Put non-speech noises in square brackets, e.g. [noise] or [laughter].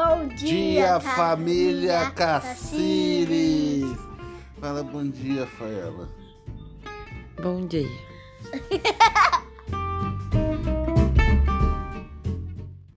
Bom dia, dia, família família Fala bom dia, Faela. Bom dia. [laughs]